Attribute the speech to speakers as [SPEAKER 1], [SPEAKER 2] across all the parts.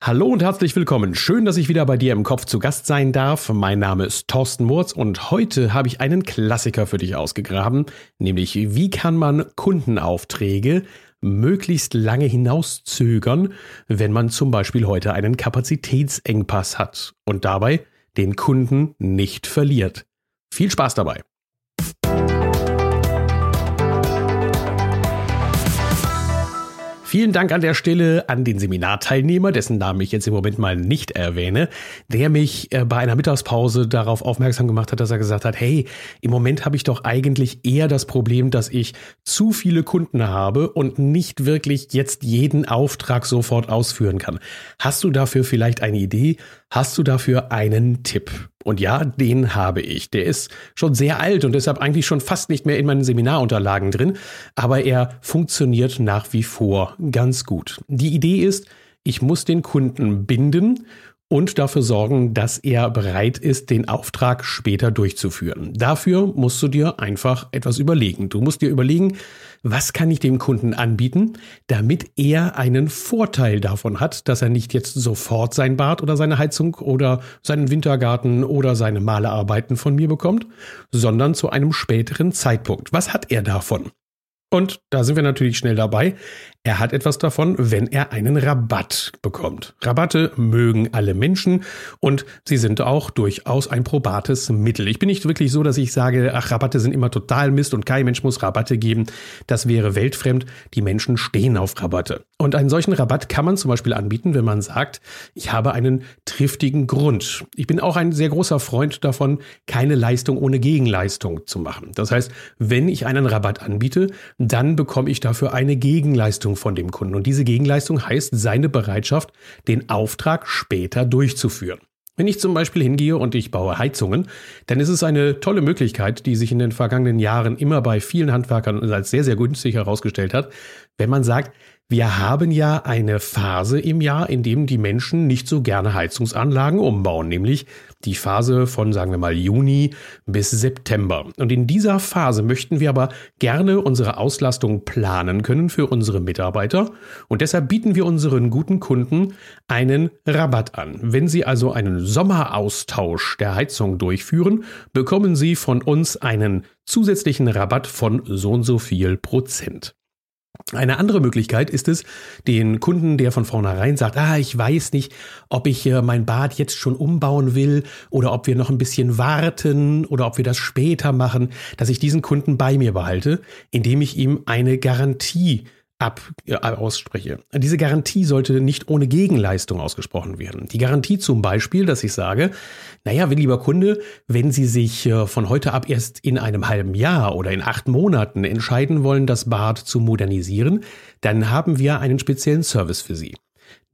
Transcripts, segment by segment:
[SPEAKER 1] Hallo und herzlich willkommen. Schön, dass ich wieder bei dir im Kopf zu Gast sein darf. Mein Name ist Thorsten Murz und heute habe ich einen Klassiker für dich ausgegraben, nämlich wie kann man Kundenaufträge möglichst lange hinauszögern, wenn man zum Beispiel heute einen Kapazitätsengpass hat und dabei den Kunden nicht verliert. Viel Spaß dabei! Vielen Dank an der Stelle an den Seminarteilnehmer, dessen Namen ich jetzt im Moment mal nicht erwähne, der mich äh, bei einer Mittagspause darauf aufmerksam gemacht hat, dass er gesagt hat, hey, im Moment habe ich doch eigentlich eher das Problem, dass ich zu viele Kunden habe und nicht wirklich jetzt jeden Auftrag sofort ausführen kann. Hast du dafür vielleicht eine Idee? Hast du dafür einen Tipp? Und ja, den habe ich. Der ist schon sehr alt und deshalb eigentlich schon fast nicht mehr in meinen Seminarunterlagen drin, aber er funktioniert nach wie vor ganz gut. Die Idee ist, ich muss den Kunden binden und dafür sorgen, dass er bereit ist, den Auftrag später durchzuführen. Dafür musst du dir einfach etwas überlegen. Du musst dir überlegen, was kann ich dem Kunden anbieten, damit er einen Vorteil davon hat, dass er nicht jetzt sofort sein Bad oder seine Heizung oder seinen Wintergarten oder seine Malearbeiten von mir bekommt, sondern zu einem späteren Zeitpunkt. Was hat er davon? Und da sind wir natürlich schnell dabei. Er hat etwas davon, wenn er einen Rabatt bekommt. Rabatte mögen alle Menschen und sie sind auch durchaus ein probates Mittel. Ich bin nicht wirklich so, dass ich sage, ach, Rabatte sind immer total Mist und kein Mensch muss Rabatte geben. Das wäre weltfremd. Die Menschen stehen auf Rabatte. Und einen solchen Rabatt kann man zum Beispiel anbieten, wenn man sagt, ich habe einen triftigen Grund. Ich bin auch ein sehr großer Freund davon, keine Leistung ohne Gegenleistung zu machen. Das heißt, wenn ich einen Rabatt anbiete, dann bekomme ich dafür eine Gegenleistung von dem Kunden. Und diese Gegenleistung heißt seine Bereitschaft, den Auftrag später durchzuführen. Wenn ich zum Beispiel hingehe und ich baue Heizungen, dann ist es eine tolle Möglichkeit, die sich in den vergangenen Jahren immer bei vielen Handwerkern als sehr, sehr günstig herausgestellt hat, wenn man sagt, wir haben ja eine Phase im Jahr, in dem die Menschen nicht so gerne Heizungsanlagen umbauen, nämlich die Phase von, sagen wir mal, Juni bis September. Und in dieser Phase möchten wir aber gerne unsere Auslastung planen können für unsere Mitarbeiter. Und deshalb bieten wir unseren guten Kunden einen Rabatt an. Wenn sie also einen Sommeraustausch der Heizung durchführen, bekommen sie von uns einen zusätzlichen Rabatt von so und so viel Prozent. Eine andere Möglichkeit ist es, den Kunden, der von vornherein sagt, ah, ich weiß nicht, ob ich äh, mein Bad jetzt schon umbauen will oder ob wir noch ein bisschen warten oder ob wir das später machen, dass ich diesen Kunden bei mir behalte, indem ich ihm eine Garantie ab äh, ausspreche. Diese Garantie sollte nicht ohne Gegenleistung ausgesprochen werden. Die Garantie zum Beispiel, dass ich sage, naja, lieber Kunde, wenn Sie sich äh, von heute ab erst in einem halben Jahr oder in acht Monaten entscheiden wollen, das Bad zu modernisieren, dann haben wir einen speziellen Service für Sie.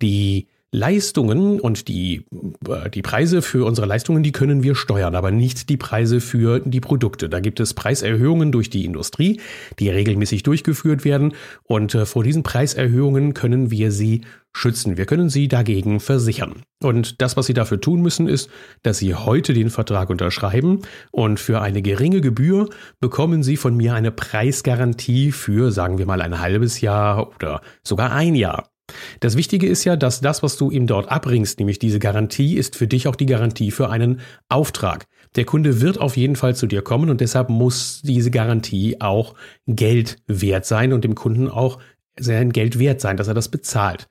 [SPEAKER 1] Die Leistungen und die, äh, die Preise für unsere Leistungen, die können wir steuern, aber nicht die Preise für die Produkte. Da gibt es Preiserhöhungen durch die Industrie, die regelmäßig durchgeführt werden. Und äh, vor diesen Preiserhöhungen können wir sie schützen. Wir können sie dagegen versichern. Und das, was Sie dafür tun müssen, ist, dass Sie heute den Vertrag unterschreiben und für eine geringe Gebühr bekommen Sie von mir eine Preisgarantie für, sagen wir mal, ein halbes Jahr oder sogar ein Jahr. Das Wichtige ist ja, dass das, was du ihm dort abbringst, nämlich diese Garantie, ist für dich auch die Garantie für einen Auftrag. Der Kunde wird auf jeden Fall zu dir kommen und deshalb muss diese Garantie auch Geld wert sein und dem Kunden auch sein Geld wert sein, dass er das bezahlt.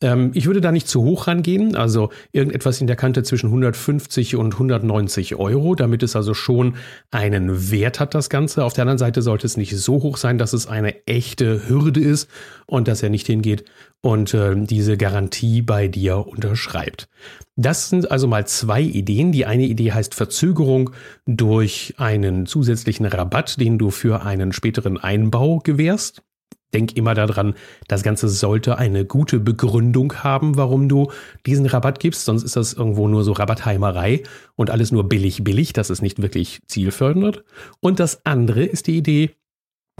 [SPEAKER 1] Ähm, ich würde da nicht zu hoch rangehen, also irgendetwas in der Kante zwischen 150 und 190 Euro, damit es also schon einen Wert hat, das Ganze. Auf der anderen Seite sollte es nicht so hoch sein, dass es eine echte Hürde ist und dass er nicht hingeht und äh, diese Garantie bei dir unterschreibt. Das sind also mal zwei Ideen. Die eine Idee heißt Verzögerung durch einen zusätzlichen Rabatt, den du für einen späteren Einbau gewährst. Denk immer daran, das Ganze sollte eine gute Begründung haben, warum du diesen Rabatt gibst, sonst ist das irgendwo nur so Rabattheimerei und alles nur billig, billig, das ist nicht wirklich zielfördernd. Und das andere ist die Idee,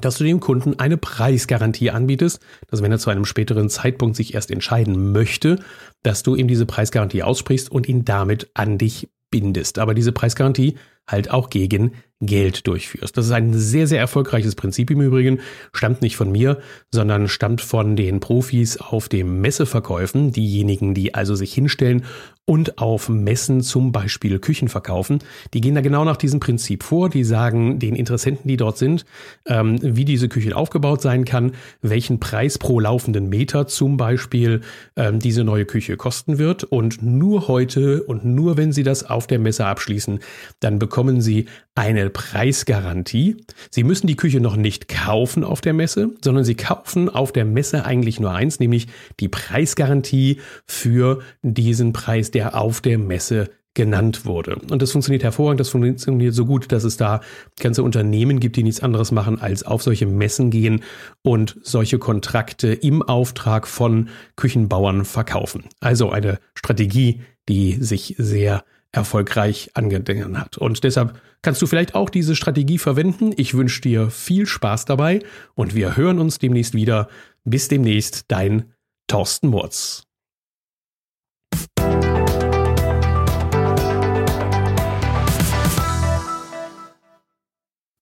[SPEAKER 1] dass du dem Kunden eine Preisgarantie anbietest, dass wenn er zu einem späteren Zeitpunkt sich erst entscheiden möchte, dass du ihm diese Preisgarantie aussprichst und ihn damit an dich bindest. Aber diese Preisgarantie halt auch gegen Geld durchführst. Das ist ein sehr, sehr erfolgreiches Prinzip im Übrigen, stammt nicht von mir, sondern stammt von den Profis auf dem Messeverkäufen, diejenigen, die also sich hinstellen und auf Messen zum Beispiel Küchen verkaufen. Die gehen da genau nach diesem Prinzip vor. Die sagen den Interessenten, die dort sind, ähm, wie diese Küche aufgebaut sein kann, welchen Preis pro laufenden Meter zum Beispiel ähm, diese neue Küche kosten wird. Und nur heute und nur wenn Sie das auf der Messe abschließen, dann bekommen Sie eine Preisgarantie. Sie müssen die Küche noch nicht kaufen auf der Messe, sondern Sie kaufen auf der Messe eigentlich nur eins, nämlich die Preisgarantie für diesen Preis, der auf der Messe genannt wurde. Und das funktioniert hervorragend, das funktioniert so gut, dass es da ganze Unternehmen gibt, die nichts anderes machen, als auf solche Messen gehen und solche Kontrakte im Auftrag von Küchenbauern verkaufen. Also eine Strategie, die sich sehr erfolgreich angedingen hat. Und deshalb kannst du vielleicht auch diese Strategie verwenden. Ich wünsche dir viel Spaß dabei und wir hören uns demnächst wieder. Bis demnächst, dein Thorsten Murz.